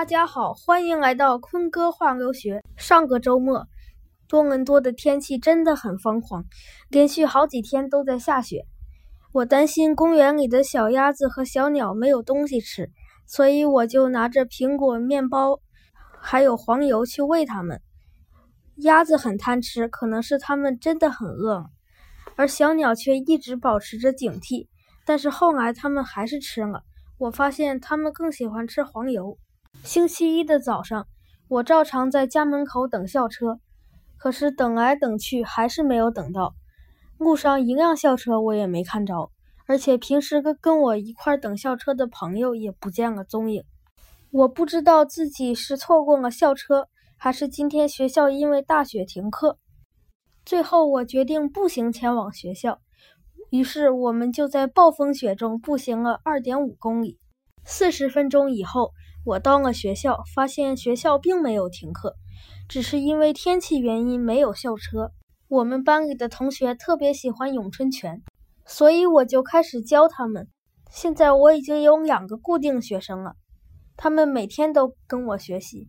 大家好，欢迎来到坤哥话留学。上个周末，多伦多的天气真的很疯狂，连续好几天都在下雪。我担心公园里的小鸭子和小鸟没有东西吃，所以我就拿着苹果、面包，还有黄油去喂它们。鸭子很贪吃，可能是它们真的很饿，而小鸟却一直保持着警惕。但是后来它们还是吃了，我发现它们更喜欢吃黄油。星期一的早上，我照常在家门口等校车，可是等来等去还是没有等到。路上一辆校车我也没看着，而且平时跟跟我一块等校车的朋友也不见了踪影。我不知道自己是错过了校车，还是今天学校因为大雪停课。最后，我决定步行前往学校。于是，我们就在暴风雪中步行了二点五公里。四十分钟以后，我到了学校，发现学校并没有停课，只是因为天气原因没有校车。我们班里的同学特别喜欢咏春拳，所以我就开始教他们。现在我已经有两个固定学生了，他们每天都跟我学习。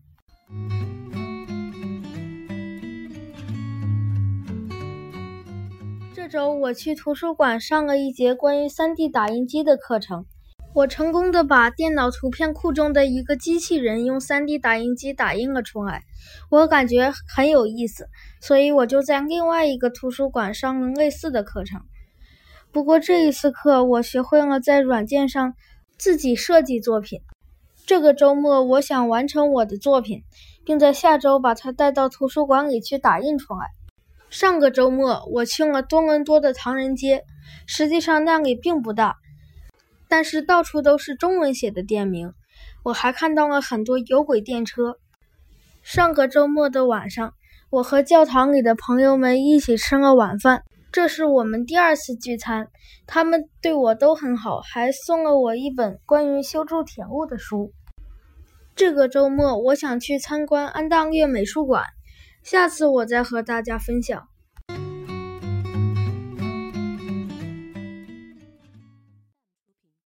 这周我去图书馆上了一节关于 3D 打印机的课程，我成功的把电脑图片库中的一个机器人用 3D 打印机打印了出来。我感觉很有意思，所以我就在另外一个图书馆上了类似的课程。不过这一次课，我学会了在软件上自己设计作品。这个周末，我想完成我的作品，并在下周把它带到图书馆里去打印出来。上个周末，我去了多伦多的唐人街，实际上那里并不大，但是到处都是中文写的店名。我还看到了很多有轨电车。上个周末的晚上，我和教堂里的朋友们一起吃了晚饭。这是我们第二次聚餐，他们对我都很好，还送了我一本关于修筑铁路的书。这个周末，我想去参观安大略美术馆，下次我再和大家分享。